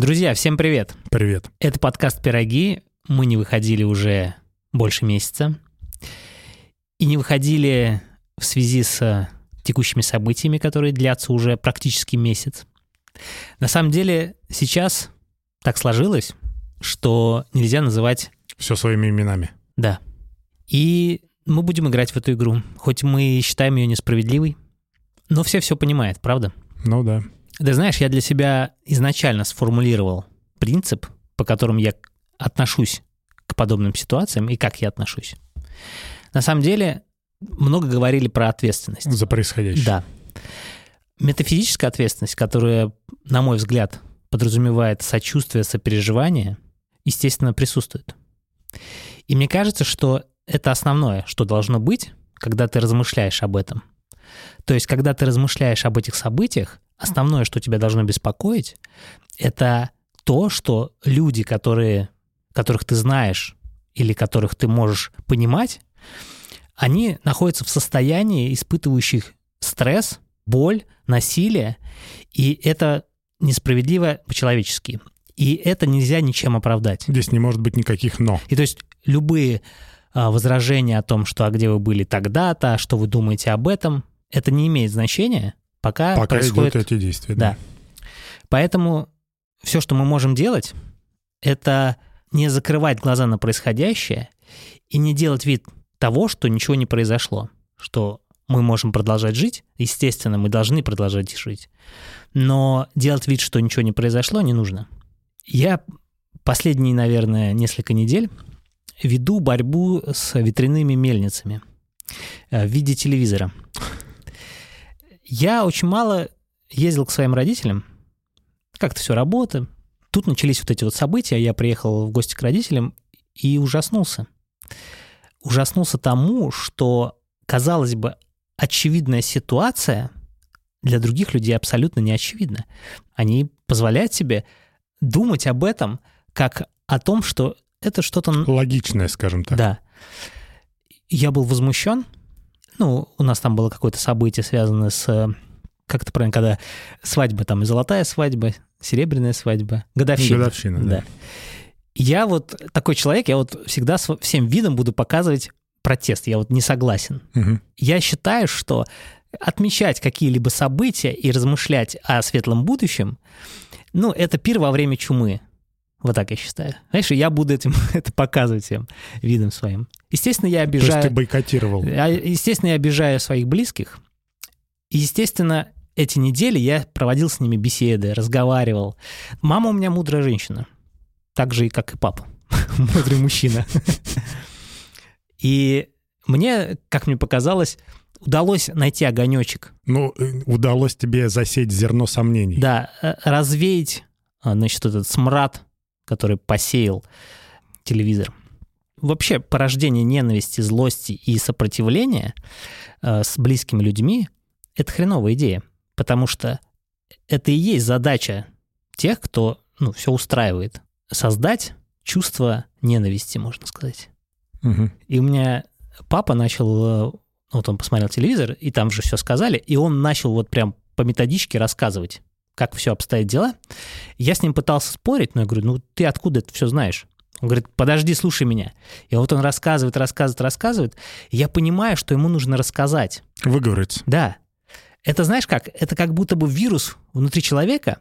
Друзья, всем привет. Привет. Это подкаст «Пироги». Мы не выходили уже больше месяца. И не выходили в связи с текущими событиями, которые длятся уже практически месяц. На самом деле сейчас так сложилось, что нельзя называть... Все своими именами. Да. И мы будем играть в эту игру, хоть мы считаем ее несправедливой, но все все понимают, правда? Ну да. Ты знаешь, я для себя изначально сформулировал принцип, по которому я отношусь к подобным ситуациям и как я отношусь. На самом деле, много говорили про ответственность. За происходящее. Да. Метафизическая ответственность, которая, на мой взгляд, подразумевает сочувствие, сопереживание, естественно, присутствует. И мне кажется, что это основное, что должно быть, когда ты размышляешь об этом. То есть, когда ты размышляешь об этих событиях, основное, что тебя должно беспокоить, это то, что люди, которые, которых ты знаешь или которых ты можешь понимать, они находятся в состоянии, испытывающих стресс, боль, насилие, и это несправедливо по-человечески. И это нельзя ничем оправдать. Здесь не может быть никаких «но». И то есть любые а, возражения о том, что а где вы были тогда-то, что вы думаете об этом, это не имеет значения, пока, Пока происходит... идут эти действия. Да. Поэтому все, что мы можем делать, это не закрывать глаза на происходящее и не делать вид того, что ничего не произошло, что мы можем продолжать жить, естественно, мы должны продолжать жить, но делать вид, что ничего не произошло, не нужно. Я последние, наверное, несколько недель веду борьбу с ветряными мельницами э, в виде телевизора. Я очень мало ездил к своим родителям, как-то все работа. Тут начались вот эти вот события, я приехал в гости к родителям и ужаснулся. Ужаснулся тому, что, казалось бы, очевидная ситуация для других людей абсолютно не очевидна. Они позволяют себе думать об этом как о том, что это что-то... Логичное, скажем так. Да. Я был возмущен. Ну, у нас там было какое-то событие, связанное с... Как это правильно, когда свадьба, там, золотая свадьба, серебряная свадьба, годовщина. Годовщина, да. Я вот такой человек, я вот всегда всем видом буду показывать протест, я вот не согласен. Угу. Я считаю, что отмечать какие-либо события и размышлять о светлом будущем, ну, это пир во время чумы. Вот так я считаю. Знаешь, я буду этим это показывать всем видом своим. Естественно, я обижаю... То есть ты бойкотировал. Естественно, я обижаю своих близких. И, естественно, эти недели я проводил с ними беседы, разговаривал. Мама у меня мудрая женщина. Так же, как и папа. Мудрый мужчина. И мне, как мне показалось, удалось найти огонечек. Ну, удалось тебе засеять зерно сомнений. Да, развеять, значит, этот смрад, который посеял телевизор. Вообще, порождение ненависти, злости и сопротивления э, с близкими людьми — это хреновая идея, потому что это и есть задача тех, кто ну, все устраивает. Создать чувство ненависти, можно сказать. Угу. И у меня папа начал, вот он посмотрел телевизор, и там же все сказали, и он начал вот прям по методичке рассказывать, как все обстоят дела. Я с ним пытался спорить, но я говорю, ну ты откуда это все знаешь? Он говорит, подожди, слушай меня. И вот он рассказывает, рассказывает, рассказывает. И я понимаю, что ему нужно рассказать. Выговорить. Да. Это знаешь как? Это как будто бы вирус внутри человека,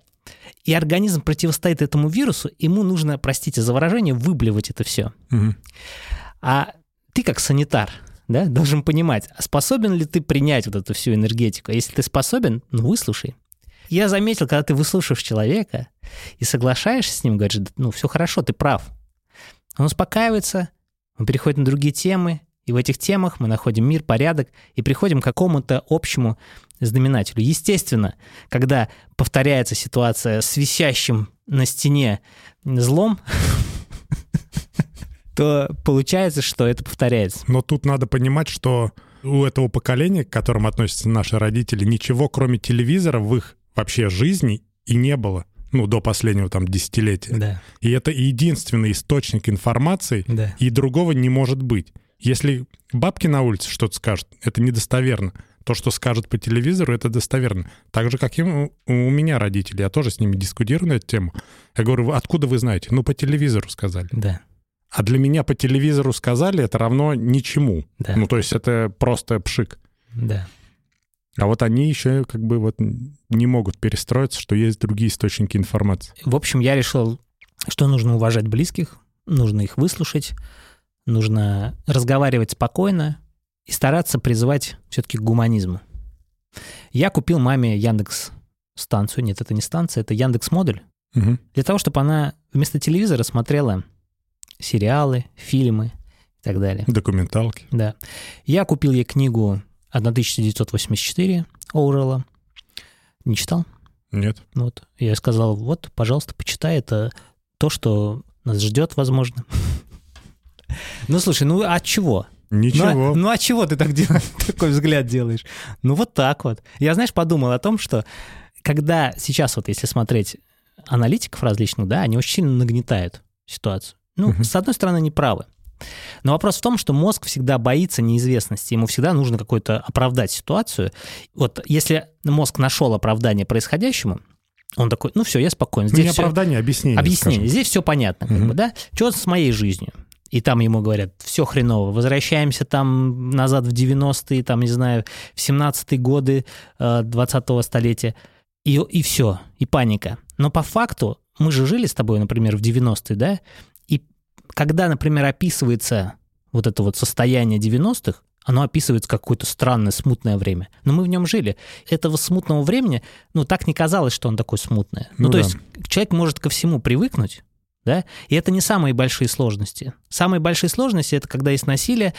и организм противостоит этому вирусу, ему нужно, простите за выражение, выблевать это все. Угу. А ты как санитар, да, должен понимать, а способен ли ты принять вот эту всю энергетику. Если ты способен, ну выслушай. Я заметил, когда ты выслушаешь человека и соглашаешься с ним, говоришь, ну все хорошо, ты прав. Он успокаивается, он переходит на другие темы, и в этих темах мы находим мир, порядок и приходим к какому-то общему знаменателю. Естественно, когда повторяется ситуация с висящим на стене злом, то получается, что это повторяется. Но тут надо понимать, что у этого поколения, к которому относятся наши родители, ничего кроме телевизора в их вообще жизни и не было. Ну, до последнего там десятилетия. Да. И это единственный источник информации, Да. и другого не может быть. Если бабки на улице что-то скажут, это недостоверно. То, что скажут по телевизору, это достоверно. Так же, как и у меня родители. Я тоже с ними дискутирую на эту тему. Я говорю, «Вы откуда вы знаете? Ну, по телевизору сказали. Да, А для меня по телевизору сказали, это равно ничему. да, Ну, то есть это просто пшик. да. А вот они еще как бы вот не могут перестроиться, что есть другие источники информации. В общем, я решил, что нужно уважать близких, нужно их выслушать, нужно разговаривать спокойно и стараться призывать все-таки к гуманизму. Я купил маме Яндекс станцию, нет, это не станция, это Яндекс модуль, Мгм. для того, чтобы она вместо телевизора смотрела сериалы, фильмы и так далее. Документалки. Да. Я купил ей книгу 1984 Оуэлла. Не читал? Нет. Вот. Я сказал, вот, пожалуйста, почитай, это то, что нас ждет, возможно. Ну, слушай, ну от чего? Ничего. Ну, а- ну, от чего ты так делаешь, такой взгляд делаешь? Ну, вот так вот. Я, знаешь, подумал о том, что когда сейчас вот, если смотреть аналитиков различных, да, они очень сильно нагнетают ситуацию. Ну, с одной стороны, они правы. Но вопрос в том, что мозг всегда боится неизвестности, ему всегда нужно какое-то оправдать ситуацию. Вот если мозг нашел оправдание происходящему, он такой, ну все, я спокоен. Ну, Здесь не всё- оправдание, а объяснение. Объяснение. скажем. Здесь все понятно, как Мгм. бы, да? Что с моей жизнью? И там ему говорят, все хреново, возвращаемся там назад в 90-е, там, не знаю, в 17-е годы э, 20-го столетия, и, и все, и паника. Но по факту мы же жили с тобой, например, в 90-е, да? Когда, например, описывается вот это вот состояние 90-х, оно описывается как какое-то странное, смутное время. Но мы в нем жили. Этого смутного времени, ну, так не казалось, что он такое смутное. Ну, Ну то да. есть человек может ко всему привыкнуть, да, и это не самые большие сложности. Самые большие сложности — это когда есть насилие,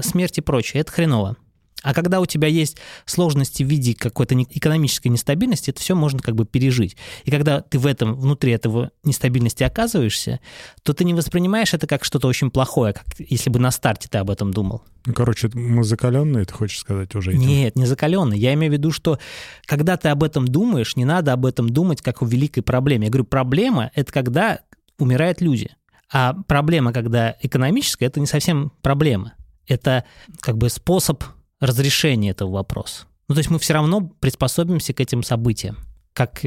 смерть и прочее. Это хреново. А когда у тебя есть сложности в виде какой-то экономической нестабильности, это все можно как бы пережить. И когда ты в этом, внутри этого нестабильности оказываешься, то ты не воспринимаешь это как что-то очень плохое, как если бы на старте ты об этом думал. Ну, короче, мы закаленные, ты хочешь сказать уже? этим? Нет, не закаленный. Я имею в виду, что когда ты об этом думаешь, не надо об этом думать как о великой проблеме. Я говорю, проблема — это когда умирают люди. А проблема, когда экономическая, это не совсем проблема. Это как бы способ разрешения этого вопроса. Ну, то есть мы все равно приспособимся к этим событиям, как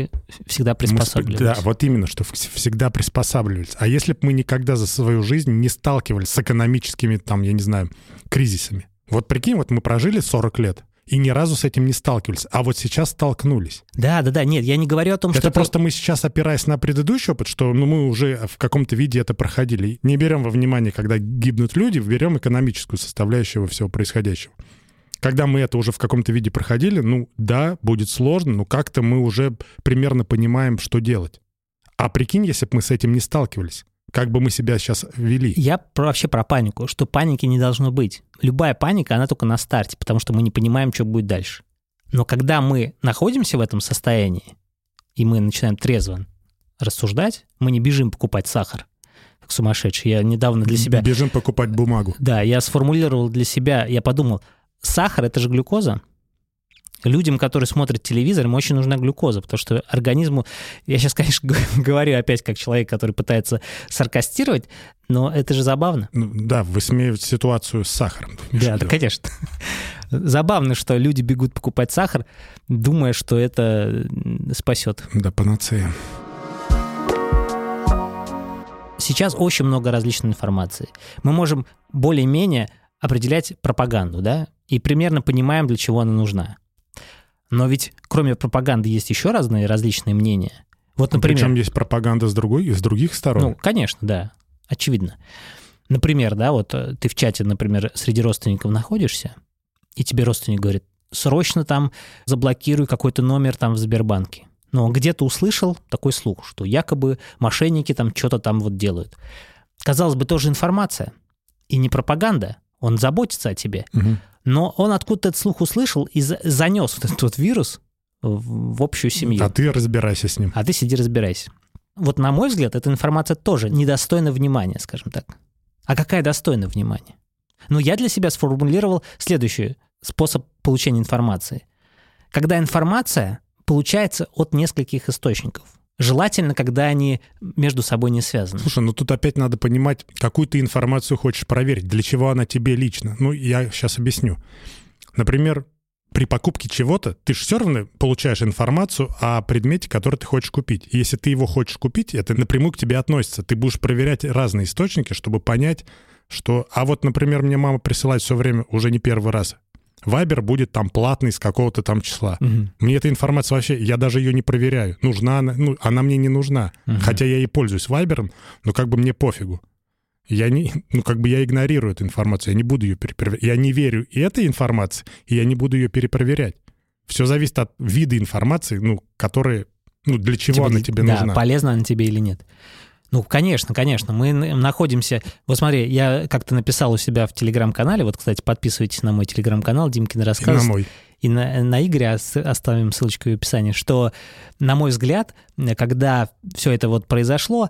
всегда Мы сп- приспосабливались. Да, вот именно, что вс- всегда приспосабливались. А если бы мы никогда за свою жизнь не сталкивались с экономическими, там, я не знаю, кризисами? Вот прикинь, вот мы прожили 40 лет и ни разу с этим не сталкивались, а вот сейчас столкнулись. Да, да, да. Нет, я не говорю о том, это что... просто мы сейчас, опираясь на предыдущий опыт, что ну, мы уже в каком-то виде это проходили. Не берем во внимание, когда гибнут люди, берем экономическую составляющую всего происходящего. Когда мы это уже в каком-то виде проходили, ну да, будет сложно, но как-то мы уже примерно понимаем, что делать. А прикинь, если бы мы с этим не сталкивались, как бы мы себя сейчас вели. Я про- вообще про панику, что паники не должно быть. Любая паника, она только на старте, потому что мы не понимаем, что будет дальше. Но когда мы находимся в этом состоянии, и мы начинаем трезво рассуждать, мы не бежим покупать сахар, как сумасшедший. Я недавно для себя... Бежим покупать бумагу. Да, я сформулировал для себя, я подумал, сахар — это же глюкоза. Людям, которые смотрят телевизор, им очень нужна глюкоза, потому что организму... Я сейчас, конечно, говорю опять как человек, который пытается саркастировать, но это же забавно. Ну, да, высмеивать ситуацию с сахаром. Да, да, конечно. Забавно, что люди бегут покупать сахар, думая, что это спасет. Да, панацея. Сейчас очень много различной информации. Мы можем более-менее определять пропаганду, да, и примерно понимаем, для чего она нужна. Но ведь кроме пропаганды есть еще разные различные мнения. Вот, например... Причем есть пропаганда с другой, из других сторон. Ну, конечно, да, очевидно. Например, да, вот э, ты в чате, например, среди родственников находишься, и тебе родственник говорит, срочно там заблокируй какой-то номер там в Сбербанке. Но он где-то услышал такой слух, что якобы мошенники там что-то там вот делают. Казалось бы, тоже информация. И не пропаганда. Он заботится о тебе. Мгм. Но он откуда-то этот слух услышал и за- занес вот этот вот вирус в общую семью. А ты разбирайся с ним. А ты сиди разбирайся. Вот на мой взгляд, эта информация тоже недостойна внимания, скажем так. А какая достойна внимания? Ну, я для себя сформулировал следующий способ получения информации. Когда информация получается от нескольких источников. Желательно, когда они между собой не связаны. Слушай, ну тут опять надо понимать, какую ты информацию хочешь проверить, для чего она тебе лично. Ну, я сейчас объясню. Например, при покупке чего-то ты же все равно получаешь информацию о предмете, который ты хочешь купить. И если ты его хочешь купить, это напрямую к тебе относится. Ты будешь проверять разные источники, чтобы понять, что... А вот, например, мне мама присылает все время, уже не первый раз, Вайбер будет там платный с какого-то там числа. Угу. Мне эта информация вообще, я даже ее не проверяю. Нужна она, ну, она мне не нужна. Угу. Хотя я и пользуюсь Вайбером, но как бы мне пофигу. Я не, ну, как бы я игнорирую эту информацию, я не буду ее перепроверять. Я не верю и этой информации, и я не буду ее перепроверять. Все зависит от вида информации, ну, которые, ну, для чего тебе, она тебе да, нужна. полезна она тебе или нет. Ну, конечно, конечно. Мы находимся... Вот смотри, я как-то написал у себя в Телеграм-канале, вот, кстати, подписывайтесь на мой Телеграм-канал Димкин рассказ. И на мой. И на, на Игоря оставим ссылочку в описании, что, на мой взгляд, когда все это вот произошло,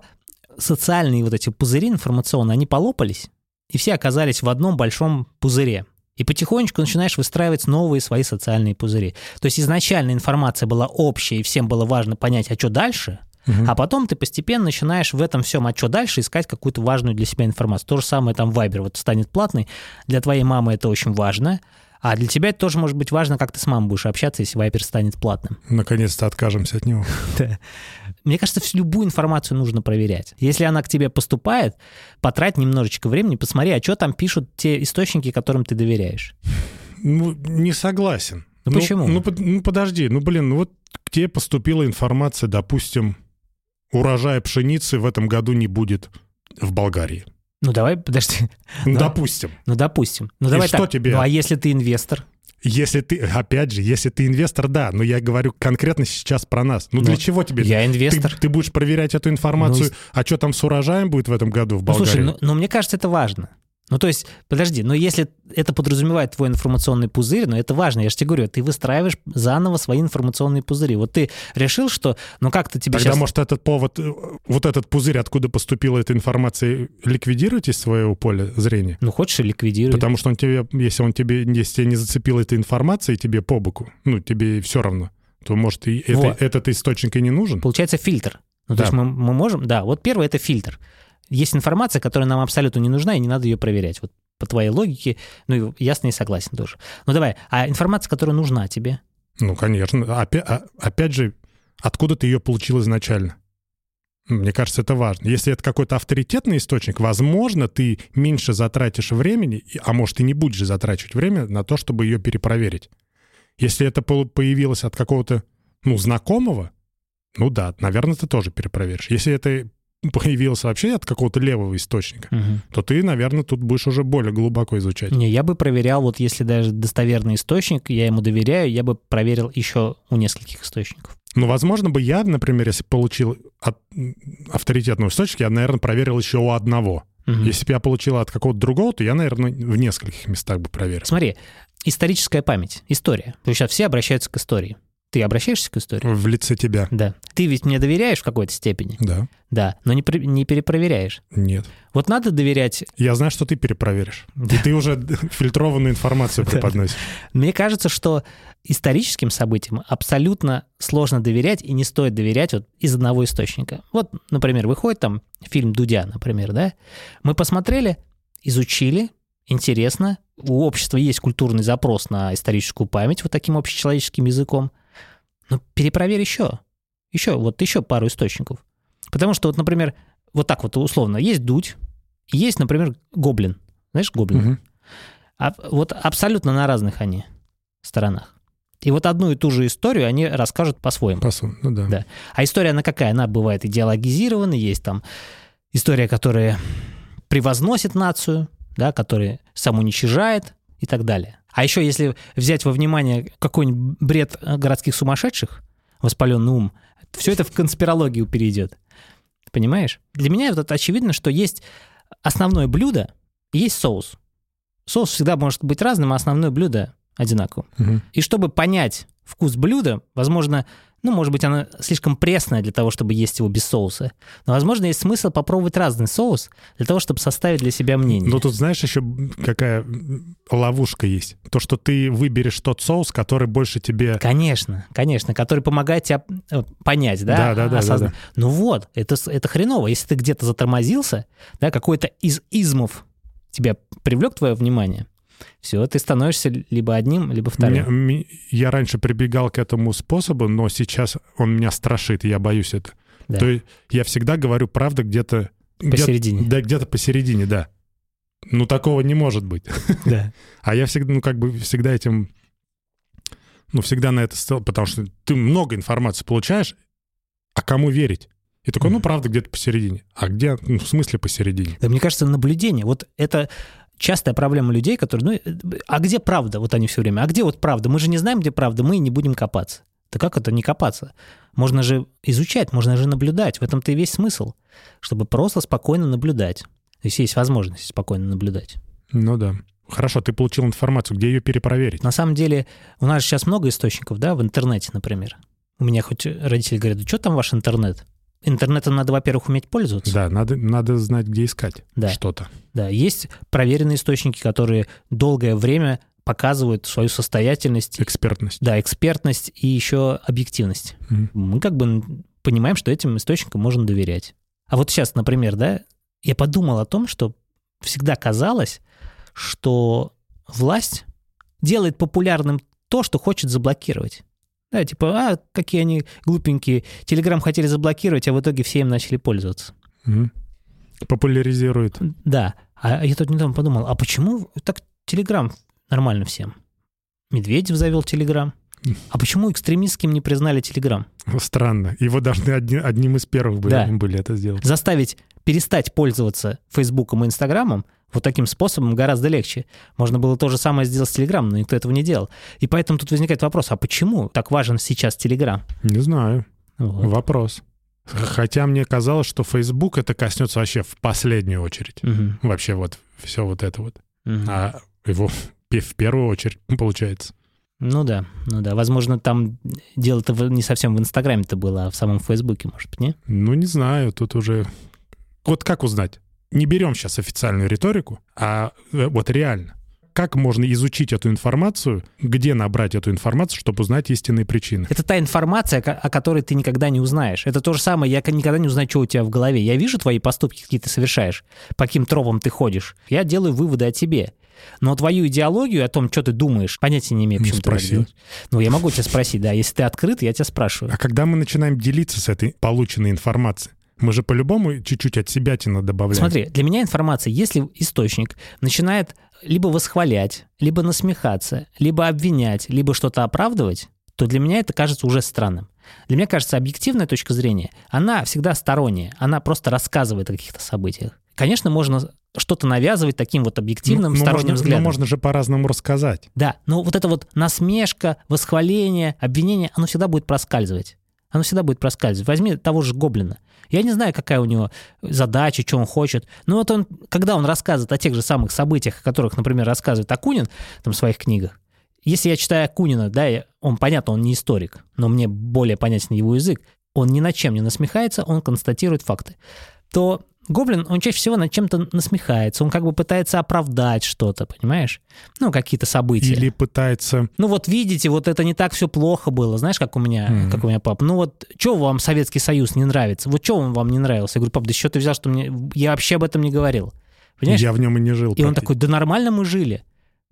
социальные вот эти пузыри информационные, они полопались, и все оказались в одном большом пузыре. И потихонечку начинаешь выстраивать новые свои социальные пузыри. То есть изначально информация была общая, и всем было важно понять, а что дальше, угу. а потом ты постепенно начинаешь в этом всем, а что дальше, искать какую-то важную для себя информацию. То же самое там Viber вот станет платный, для твоей мамы это очень важно, а для тебя это тоже может быть важно, как ты с мамой будешь общаться, если Viber станет платным. Наконец-то откажемся от него. Мне кажется, всю любую информацию нужно проверять. Если она к тебе поступает, потрать немножечко времени, посмотри, а что там пишут те источники, которым ты доверяешь. Ну, не согласен. Ну, ну почему? Ну, ну, подожди, ну, блин, ну вот к тебе поступила информация, допустим, урожая пшеницы в этом году не будет в Болгарии. Ну давай, подожди. Ну, допустим. Ну допустим. Ну давай что так. тебе? Ну а если ты инвестор? Если ты, опять же, если ты инвестор, да, но я говорю конкретно сейчас про нас. Ну, ну для чего тебе? Я инвестор. Ты, ты будешь проверять эту информацию, ну, а что там с урожаем будет в этом году в Болгарии? Ну, слушай, ну, ну мне кажется, это важно. Ну, то есть, подожди, но если это подразумевает твой информационный пузырь, но это важно, я же тебе говорю, ты выстраиваешь заново свои информационные пузыри. Вот ты решил, что, ну как-то тебе Тогда, сейчас... может, этот повод, э, вот этот пузырь, откуда поступила эта информация, ликвидировать из своего поля зрения? Ну, хочешь, ликвидируй. Потому что он тебе, если он тебе, если тебя не зацепила эта информация, и тебе по боку, ну, тебе все равно, то, может, и вот. это, этот источник и не нужен? Получается фильтр. Ну, да. то есть мы, мы можем... Да, вот первый — это фильтр есть информация, которая нам абсолютно не нужна, и не надо ее проверять. Вот по твоей логике, ну, ясно и согласен тоже. Ну, давай, а информация, которая нужна тебе? Ну, конечно. Опять, а, опять же, откуда ты ее получил изначально? Мне кажется, это важно. Если это какой-то авторитетный источник, возможно, ты меньше затратишь времени, а может, и не будешь затрачивать время на то, чтобы ее перепроверить. Если это появилось от какого-то, ну, знакомого, ну да, наверное, ты тоже перепроверишь. Если это появился вообще от какого-то левого источника, угу. то ты, наверное, тут будешь уже более глубоко изучать. Не, я бы проверял, вот если даже достоверный источник, я ему доверяю, я бы проверил еще у нескольких источников. Ну, возможно бы я, например, если получил от авторитетного источника, я, наверное, проверил еще у одного. Угу. Если бы я получил от какого-то другого, то я, наверное, в нескольких местах бы проверил. Смотри, историческая память, история. То есть сейчас все обращаются к истории. Ты обращаешься к истории? В лице тебя. Да. Ты ведь мне доверяешь в какой-то степени? Да. Да, но не, не перепроверяешь. Нет. Вот надо доверять... Я знаю, что ты перепроверишь. И ты уже фильтрованную информацию преподносишь. Мне кажется, что историческим событиям абсолютно сложно доверять и не стоит доверять вот из одного источника. Вот, например, выходит там фильм «Дудя», например, да? Мы посмотрели, изучили, интересно, у общества есть культурный запрос на историческую память вот таким общечеловеческим языком. Ну, перепроверь еще. Еще, вот еще пару источников. Потому что, вот, например, вот так вот условно, есть дудь, есть, например, гоблин. Знаешь, гоблин? Угу. А, вот абсолютно на разных они сторонах. И вот одну и ту же историю они расскажут по-своему. По ну да. да. А история, она какая? Она бывает идеологизирована, есть там история, которая превозносит нацию, да, которая самоуничижает и так далее. А еще если взять во внимание какой-нибудь бред городских сумасшедших, воспаленный ум, все это в конспирологию перейдет. Понимаешь? Для меня вот очевидно, что есть основное блюдо и есть соус. Соус всегда может быть разным, а основное блюдо одинаковым. Угу. И чтобы понять вкус блюда, возможно, ну, может быть, она слишком пресная для того, чтобы есть его без соуса. Но, возможно, есть смысл попробовать разный соус для того, чтобы составить для себя мнение. Ну, тут знаешь еще какая ловушка есть? То, что ты выберешь тот соус, который больше тебе... Конечно, конечно, который помогает тебе э, понять, да? Да, да, да. осознать. да, да. Ну вот, это, это хреново. Если ты где-то затормозился, да, какой-то из измов тебя привлек твое внимание, все, ты становишься либо одним, либо вторым. Ми- я раньше прибегал к этому способу, но сейчас он меня страшит, я боюсь это. Да. То есть я всегда говорю правду где-то... где- Посередине. Да, где-то посередине, да. Ну, такого не может быть. Да. А я всегда, ну, как бы всегда этим... Ну, всегда на это стал, потому что ты много информации получаешь, а кому верить? И такой, ну, правда, где-то посередине. А где, ну, в смысле посередине? Да, мне кажется, наблюдение. Вот это частая проблема людей, которые, ну, а где правда? Вот они все время. А где вот правда? Мы же не знаем, где правда, мы не будем копаться. Да как это не копаться? Можно же изучать, можно же наблюдать. В этом-то и весь смысл, чтобы просто спокойно наблюдать. То есть есть возможность спокойно наблюдать. Ну да. Хорошо, ты получил информацию, где ее перепроверить? На самом деле, у нас сейчас много источников, да, в интернете, например. У меня хоть родители говорят, да что там ваш интернет? Интернетом надо, во-первых, уметь пользоваться. Да, надо, надо знать, где искать Да. что-то. Да, есть проверенные источники, которые долгое время показывают свою состоятельность, Экспертность. да, экспертность и еще объективность. Мгм. Мы как бы понимаем, что этим источникам можно доверять. А вот сейчас, например, да, я подумал о том, что всегда казалось, что власть делает популярным то, что хочет заблокировать. Да, типа, а, какие они глупенькие. Телеграм хотели заблокировать, а в итоге все им начали пользоваться. Мгм. Популяризирует. Да. А я тут недавно подумал, а почему так Телеграм нормально всем? Медведев завел Телеграм. А почему экстремистским не признали Телеграм? Странно. Его должны одни- одним из первых были, Да. были это сделать. Заставить перестать пользоваться Фейсбуком и Инстаграмом вот таким способом гораздо легче. Можно было то же самое сделать с Телеграмом, но никто этого не делал. И поэтому тут возникает вопрос, а почему так важен сейчас Телеграм? Не знаю. Вот. Вопрос. Хотя мне казалось, что Facebook это коснется вообще в последнюю очередь. Мгм. Вообще вот все вот это вот. Мгм. А его в первую очередь получается. Ну да, ну да. Возможно, там дело-то не совсем в Инстаграме-то было, а в самом Фейсбуке, может быть, не? Ну, не знаю, тут уже... Вот как узнать? Не берем сейчас официальную риторику, а э, вот реально. Как можно изучить эту информацию, где набрать эту информацию, чтобы узнать истинные причины? Это та информация, о которой ты никогда не узнаешь. Это то же самое, я никогда не узнаю, что у тебя в голове. Я вижу твои поступки, какие ты совершаешь, по каким тропам ты ходишь. Я делаю выводы о тебе. Но твою идеологию о том, что ты думаешь, понятия не имею, почему ты так спроси. делаешь. Ну, я могу тебя спросить, да. Если ты открыт, я тебя спрашиваю. А когда мы начинаем делиться с этой полученной информацией, мы же по-любому чуть-чуть от себя добавляем. Смотри, для меня информация, если источник начинает либо восхвалять, либо насмехаться, либо обвинять, либо что-то оправдывать, то для меня это кажется уже странным. Для меня кажется, объективная точка зрения, она всегда сторонняя, она просто рассказывает о каких-то событиях. Конечно, можно что-то навязывать таким вот объективным Ну, ну, сторонним можно, взглядом. но можно же по-разному рассказать. Да, но вот это вот насмешка, восхваление, обвинение, оно всегда будет проскальзывать. Оно всегда будет проскальзывать. Возьми того же Гоблина. Я не знаю, какая у него задача, что он хочет. Но вот он, когда он рассказывает о тех же самых событиях, о которых, например, рассказывает Акунин там, в своих книгах, если я читаю Акунина, да, он, понятно, он не историк, но мне более понятен его язык, он ни над чем не насмехается, он констатирует факты, то Гоблин, он чаще всего над чем-то насмехается, он как бы пытается оправдать что-то, понимаешь? Ну, какие-то события. Или пытается... Ну вот видите, вот это не так все плохо было, знаешь, как у меня, Мгм. как у меня папа. Ну вот, что вам Советский Союз не нравится? Вот что он вам не нравился? Я говорю, пап, да что ты взял, что мне... Я вообще об этом не говорил. Понимаешь? Я в нем и не жил. И он такой, да нормально мы жили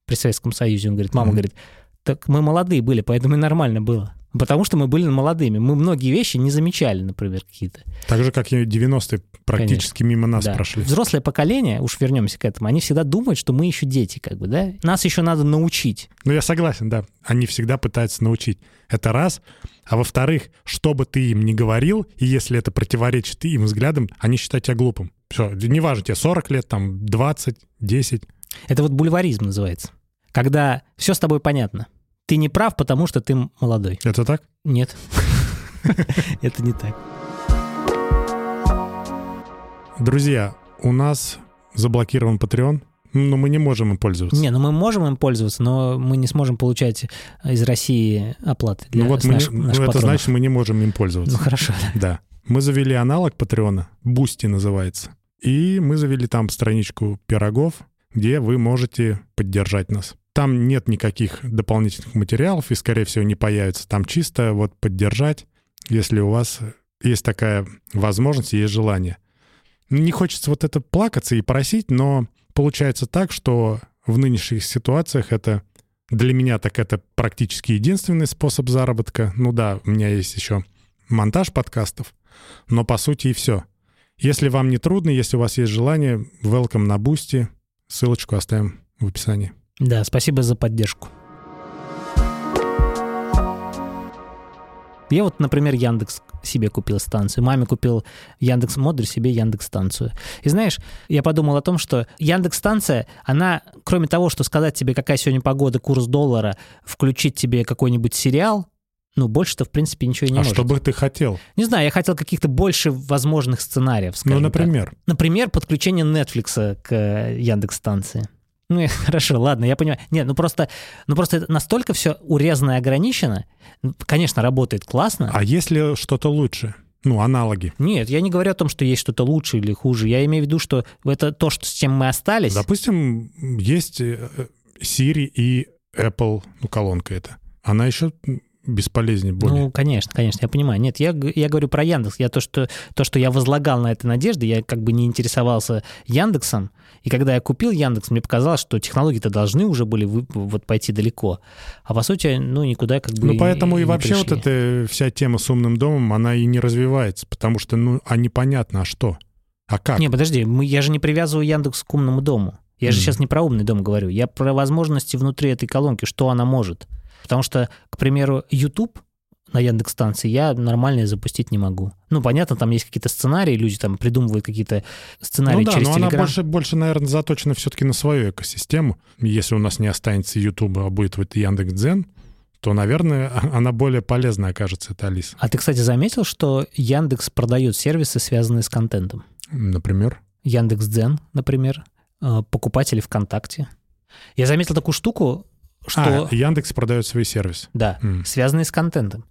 при Советском Союзе. Он говорит, мама Мгм. говорит, так мы молодые были, поэтому и нормально было. Потому что мы были молодыми. Мы многие вещи не замечали, например, какие-то. Так же, как и 90-е практически мимо нас Да. прошли. Взрослое поколение, уж вернемся к этому, они всегда думают, что мы еще дети, как бы, да? Нас еще надо научить. Ну, я согласен, да. Они всегда пытаются научить. Это раз. А во-вторых, что бы ты им ни говорил, и если это противоречит им взглядам, они считают тебя глупым. Все, неважно, тебе 40 лет, там, 20, 10. Это вот бульваризм называется. Когда все с тобой понятно. Ты не прав, потому что ты молодой. Это так? Нет. Это не так. Друзья, у нас заблокирован Patreon. Но мы не можем им пользоваться. Не, ну мы можем им пользоваться, но мы не сможем получать из России оплаты для ну вот мы наш, не, ну, это значит, мы не можем им пользоваться. Ну хорошо. Да. Мы завели аналог Patreon а, Boosty называется. И мы завели там страничку пирогов, где вы можете поддержать нас. Там нет никаких дополнительных материалов и, скорее всего, не появится. Там чисто вот поддержать, если у вас есть такая возможность есть желание. Не хочется вот это плакаться и просить, но получается так, что в нынешних ситуациях это для меня так это практически единственный способ заработка. Ну да, у меня есть еще монтаж подкастов, но по сути и все. Если вам не трудно, если у вас есть желание, welcome на Boosty. Ссылочку оставим в описании. Да, спасибо за поддержку. Я вот, например, Яндекс себе купил станцию, маме купил Яндекс Модуль, себе Яндекс станцию. И знаешь, я подумал о том, что Яндекс станция, она, кроме того, что сказать тебе, какая сегодня погода, курс доллара, включить тебе какой-нибудь сериал, ну, больше-то, в принципе, ничего и не а может. что бы ты хотел? Не знаю, я хотел каких-то больше возможных сценариев, Ну, например? Так. Например, подключение Netflix к Яндекс-станции. Ну, хорошо, ладно, я понимаю. Нет, ну просто, ну просто это настолько все урезано и ограничено. Конечно, работает классно. А если что-то лучше? Ну, аналоги. Нет, я не говорю о том, что есть что-то лучше или хуже. Я имею в виду, что это то, что, с чем мы остались. Допустим, есть э, Siri и Apple, ну, колонка это. Она еще бесполезнее более. Ну, конечно, конечно, я понимаю. Нет, я, я говорю про Яндекс. Я то что, то, что я возлагал на это надежды, я как бы не интересовался Яндексом. И когда я купил Яндекс, мне показалось, что технологии-то должны уже были вы, вот пойти далеко. А по сути, ну, никуда как бы Ну, поэтому и, и вообще пришли. вот эта вся тема с умным домом, она и не развивается, потому что, ну, а непонятно, а что? А как? Не, подожди, мы, я же не привязываю Яндекс к умному дому. Я же mm. сейчас не про умный дом говорю. Я про возможности внутри этой колонки, что она может. Потому что, к примеру, YouTube на Яндекс станции я нормально запустить не могу. Ну, понятно, там есть какие-то сценарии, люди там придумывают какие-то сценарии ну, да, через но Telegram. она больше, больше, наверное, заточена все-таки на свою экосистему. Если у нас не останется YouTube, а будет вот Яндекс Дзен, то, наверное, она более полезная окажется, эта Алиса. А ты, кстати, заметил, что Яндекс продает сервисы, связанные с контентом? Например? Яндекс Дзен, например, э, покупатели ВКонтакте. Я заметил такую штуку, что... А, Яндекс продает свои сервисы. Да, mm. связанные с контентом.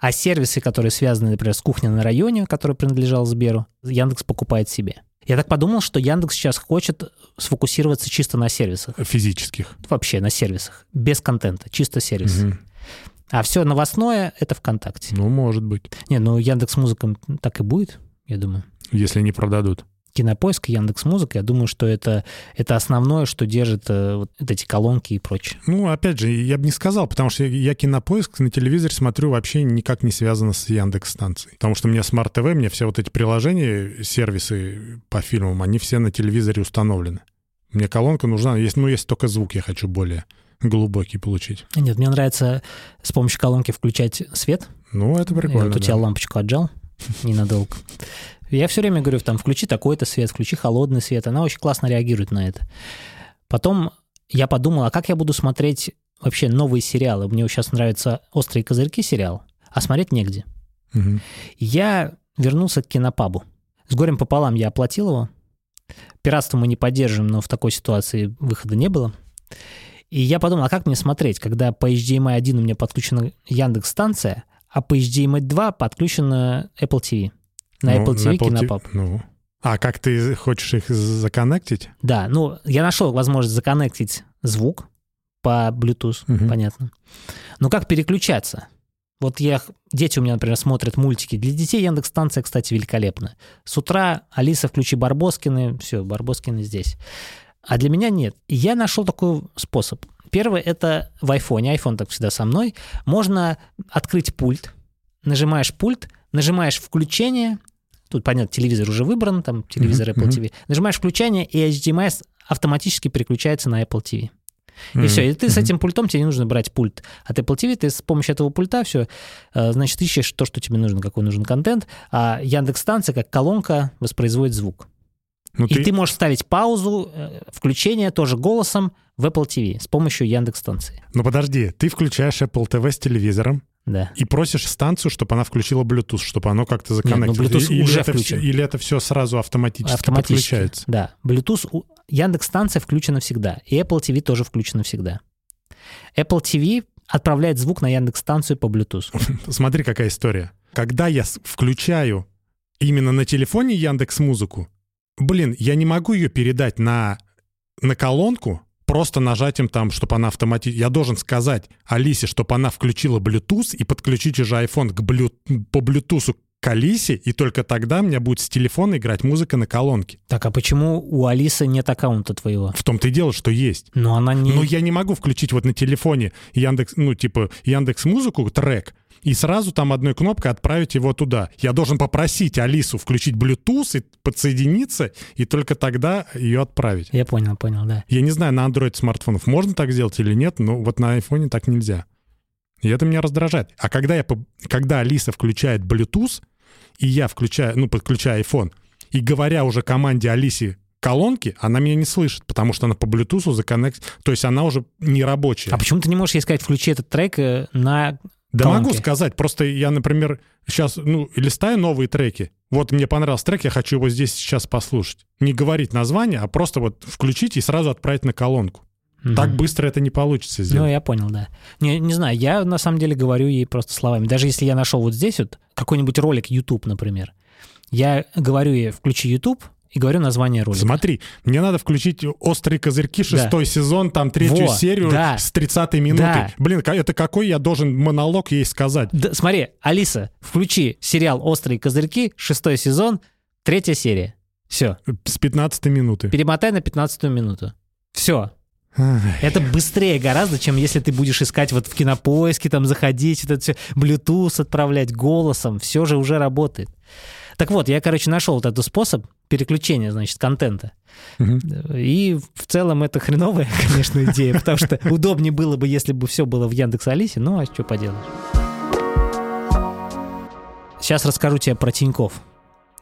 А сервисы, которые связаны, например, с кухней на районе, который принадлежал Сберу, Яндекс покупает себе. Я так подумал, что Яндекс сейчас хочет сфокусироваться чисто на сервисах. Физических. Вообще на сервисах. Без контента, чисто сервисы. Угу. А все новостное — это ВКонтакте. Ну, может быть. Не, ну Яндекс Музыка так и будет, я думаю. Если не продадут. Кинопоиск, Яндекс Музыка, я думаю, что это, это основное, что держит э, вот эти колонки и прочее. Ну, опять же, я бы не сказал, потому что я Кинопоиск на телевизоре смотрю вообще никак не связано с Яндекс станцией. Потому что у меня Smart TV, мне все вот эти приложения, сервисы по фильмам, они все на телевизоре установлены. Мне колонка нужна, есть, ну, если только звук я хочу более глубокий получить. Нет, мне нравится с помощью колонки включать свет. Ну, это прикольно. Вот у да. тебя лампочку отжал ненадолго. Я все время говорю, там, включи такой-то свет, включи холодный свет. Она очень классно реагирует на это. Потом я подумал, а как я буду смотреть вообще новые сериалы? Мне сейчас нравится «Острые козырьки» сериал, а смотреть негде. Угу. Я вернулся к кинопабу. С горем пополам я оплатил его. Пиратство мы не поддерживаем, но в такой ситуации выхода не было. И я подумал, а как мне смотреть, когда по HDMI 1 у меня подключена Яндекс-станция, а по HDMI 2 подключена Apple TV? На ну, Apple TV, Apple Кинопаб. Ну. А как ты хочешь их законнектить? Да, ну, я нашел возможность законнектить звук по Bluetooth, угу. понятно. Но как переключаться? Вот я, дети у меня, например, смотрят мультики. Для детей Яндекс-станция, кстати, великолепна. С утра Алиса, включи Барбоскины, все, Барбоскины здесь. А для меня нет. Я нашел такой способ. Первый — это в iPhone. iPhone так всегда со мной. Можно открыть пульт, нажимаешь пульт, нажимаешь включение, Тут, понятно, телевизор уже выбран, там телевизор mm-hmm. Apple TV. Нажимаешь включение, и HDMI автоматически переключается на Apple TV. И mm-hmm. все, и ты mm-hmm. с этим пультом, тебе не нужно брать пульт от Apple TV, ты с помощью этого пульта все, э, значит, ищешь то, что тебе нужно, какой нужен контент, а Яндекс-станция, как колонка, воспроизводит звук. Ну, и ты... ты можешь ставить паузу, э, включение тоже голосом в Apple TV с помощью Яндекс-станции. Ну подожди, ты включаешь Apple TV с телевизором, да. И просишь станцию, чтобы она включила Bluetooth, чтобы оно как-то законнектилось. Нет, ну Bluetooth или, уже это включен. Все, или это все сразу автоматически, автоматически подключается? Да. Bluetooth... Яндекс станция включена всегда, и Apple TV тоже включена всегда. Apple TV отправляет звук на Яндекс станцию по Bluetooth. Смотри, какая история. Когда я включаю именно на телефоне Яндекс Музыку, блин, я не могу ее передать на, на колонку, просто нажатием там, чтобы она автоматически... Я должен сказать Алисе, чтобы она включила Bluetooth и подключить уже iPhone к блю... по Bluetooth к Алисе, и только тогда у меня будет с телефона играть музыка на колонке. Так, а почему у Алисы нет аккаунта твоего? В том-то и дело, что есть. Но она не... Но я не могу включить вот на телефоне Яндекс, ну, типа, Яндекс Музыку, трек, и сразу там одной кнопкой отправить его туда. Я должен попросить Алису включить Bluetooth и подсоединиться, и только тогда ее отправить. Я понял, понял, да. Я не знаю, на Android смартфонов можно так сделать или нет, но вот на iPhone так нельзя. И это меня раздражает. А когда, я, когда Алиса включает Bluetooth, и я включаю, ну, подключаю iPhone, и говоря уже команде Алисе колонки, она меня не слышит, потому что она по Bluetooth законнект, то есть она уже не рабочая. А почему ты не можешь ей сказать, включи этот трек э, на... Да колонке? могу сказать, просто я, например, сейчас, ну, листаю новые треки. Вот мне понравился трек, я хочу его здесь сейчас послушать. Не говорить название, а просто вот включить и сразу отправить на колонку. Мгм. Так быстро это не получится Ну, сделать. я понял, да. Не, не знаю, я на самом деле говорю ей просто словами. Даже если я нашел вот здесь вот какой-нибудь ролик YouTube, например, я говорю ей, включи YouTube, и говорю название ролика. Смотри, мне надо включить «Острые козырьки», шестой сезон, там третью Во, серию да. с 30 минуты. Да. Блин, это какой я должен монолог ей сказать? Да, смотри, Алиса, включи сериал «Острые козырьки», шестой сезон, третья серия. Все. С 15 минуты. Перемотай на 15 минуту. Все. Это быстрее гораздо, чем если ты будешь искать вот в кинопоиске, там заходить, вот это все, Bluetooth отправлять голосом, все же уже работает. Так вот, я, короче, нашел вот этот способ переключения, значит, контента. Мгм. И в целом это хреновая, конечно, идея, потому что удобнее было бы, если бы все было в Яндекс Алисе, ну а что поделаешь. Сейчас расскажу тебе про Тиньков.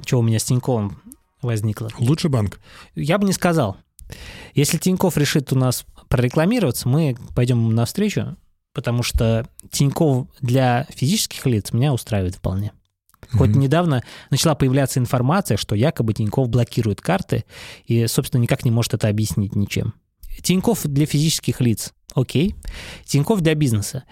Что у меня с Тиньковым возникло. Лучший банк. Я бы не сказал. Если Тиньков решит у нас прорекламироваться, мы пойдем ему навстречу, потому что Тиньков для физических лиц меня устраивает вполне. Хоть Мгм. недавно начала появляться информация, что якобы Тиньков блокирует карты и, собственно, никак не может это объяснить ничем. Тиньков для физических лиц, окей. Тиньков для бизнеса.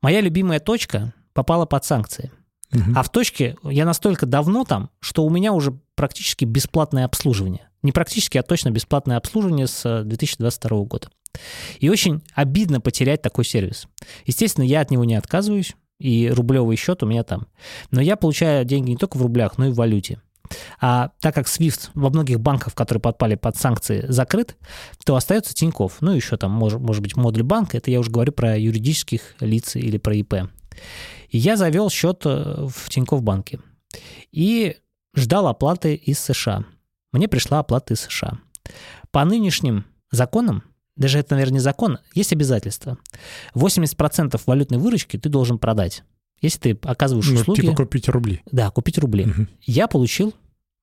Моя любимая точка попала под санкции. Мгм. А в точке я настолько давно там, что у меня уже практически бесплатное обслуживание. Не практически, а точно бесплатное обслуживание с э, 2022 года. И очень обидно потерять такой сервис. Естественно, я от него не отказываюсь, и рублевый счет у меня там. Но я получаю деньги не только в рублях, но и в валюте. А так как SWIFT во многих банках, которые подпали под санкции, закрыт, то остается Тиньков. Ну, еще там, может, может быть, модуль банка. Это я уже говорю про юридических лиц или про ИП. И я завел счет э, в Тинькофф банке. И ждал оплаты из США. Мне пришла оплата из США. По нынешним законам, даже это, наверное, не закон, есть обязательство. 80% валютной выручки ты должен продать. Если ты оказываешь Ну, услуги... типа купить рубли. Да, купить рубли. Мгм. Я получил э,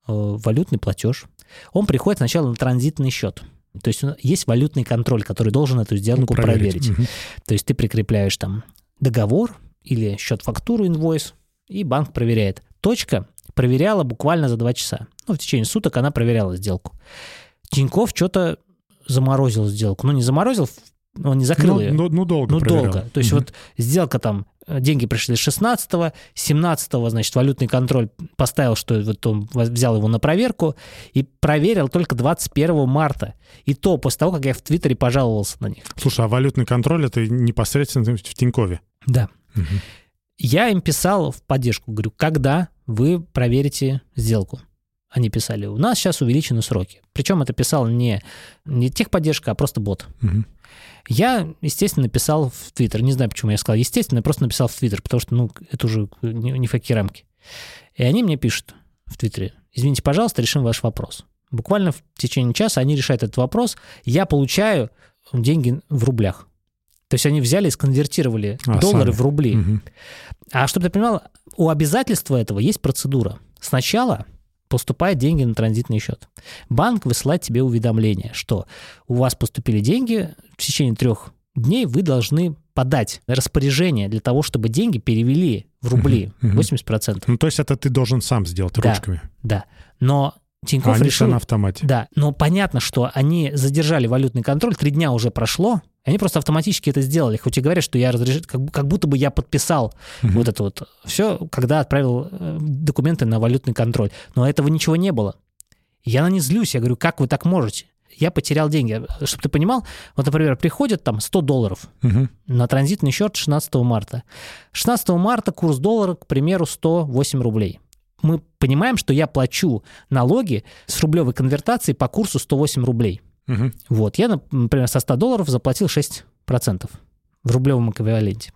валютный платеж. Он приходит сначала на транзитный счет. То есть есть валютный контроль, который должен эту Ну, сделку проверить. Мгм. То есть ты прикрепляешь там договор или счет-фактуру, инвойс, и банк проверяет. Точка проверяла буквально за два часа. Ну, в течение суток она проверяла сделку. Тиньков что-то заморозил сделку. Ну, не заморозил, он не закрыл Ну, ее. ну, ну, долго Ну, проверял. долго. То есть Мгм. вот сделка там, э, деньги пришли с 16 17 значит, валютный контроль поставил, что вот он взял его на проверку и проверил только 21 марта. И то после того, как я в Твиттере пожаловался на них. Слушай, а валютный контроль это непосредственно в Тинькове. Да. Мгм. Я им писал в поддержку, говорю, когда вы проверите сделку? Они писали, у нас сейчас увеличены сроки. Причем это писал не, не техподдержка, а просто бот. Мгм. Я, естественно, написал в Твиттер. Не знаю, почему я сказал естественно, я просто написал в Твиттер, потому что, ну, это уже не, не в какие рамки. И они мне пишут в Твиттере, извините, пожалуйста, решим ваш вопрос. Буквально в течение часа они решают этот вопрос. Я получаю деньги в рублях. То есть они взяли и сконвертировали А, доллары сами. в рубли. Мгм. А чтобы ты понимал, у обязательства этого есть процедура. Сначала поступают деньги на транзитный счет. Банк высылает тебе уведомление, что у вас поступили деньги, в течение трех дней вы должны подать распоряжение для того, чтобы деньги перевели в рубли Мгм, мгм. 80%. Ну, то есть это ты должен сам сделать Да. ручками. Да. Но Тинькофф а решил... на автомате. Да, но понятно, что они задержали валютный контроль, три дня уже прошло, и они просто автоматически это сделали. Хоть и говорят, что я разрешил, как, как будто бы я подписал Мгм. вот это вот все, когда отправил э, документы на валютный контроль. Но этого ничего не было. Я на них злюсь, я говорю, как вы так можете? Я потерял деньги. Чтобы ты понимал, вот, например, приходит там 100 долларов Мгм. на транзитный счет 16 марта. 16 марта курс доллара, к примеру, 108 рублей. Мы понимаем, что я плачу налоги с рублевой конвертацией по курсу 108 рублей. Мгм. Вот, я, например, со 100 долларов заплатил 6% в рублевом эквиваленте.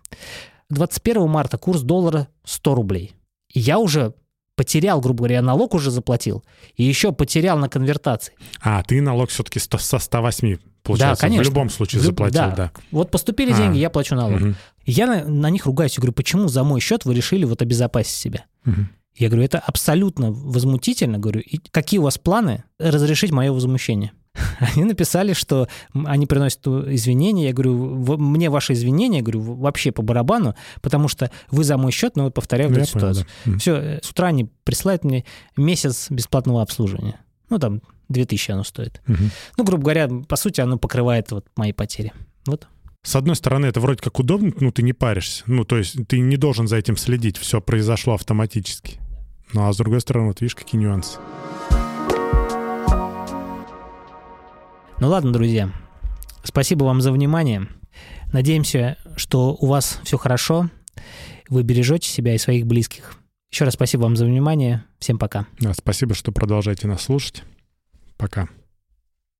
21 марта курс доллара 100 рублей. И я уже потерял, грубо говоря, я налог уже заплатил, и еще потерял на конвертации. А, ты налог все-таки со 108, получается, конечно. в любом случае заплатил, да. да. Вот поступили А. деньги, я плачу налог. И Я на, на них ругаюсь и говорю, почему за мой счет вы решили вот обезопасить себя? Мгм. Я говорю, это абсолютно возмутительно. Говорю, и какие у вас планы разрешить мое возмущение? Они написали, что они приносят э, извинения. Я говорю, «В- мне ваши извинения, я говорю, вообще по барабану, потому что вы за мой счет, но вот повторяю эту я понял, ситуацию. да. Все, с утра они присылают мне месяц бесплатного обслуживания. Ну, там, 2000 оно стоит. Мгм. Ну, грубо говоря, по сути, оно покрывает вот мои потери. Вот. С одной стороны, это вроде как удобно, ну, ты не паришься. Ну, то есть ты не должен за этим следить, все произошло автоматически. Ну, а с другой стороны, вот видишь, какие нюансы. Ну ладно, друзья, спасибо вам за внимание. Надеемся, что у вас все хорошо, вы бережете себя и своих близких. Еще раз спасибо вам за внимание. Всем пока. Спасибо, что продолжаете нас слушать. Пока.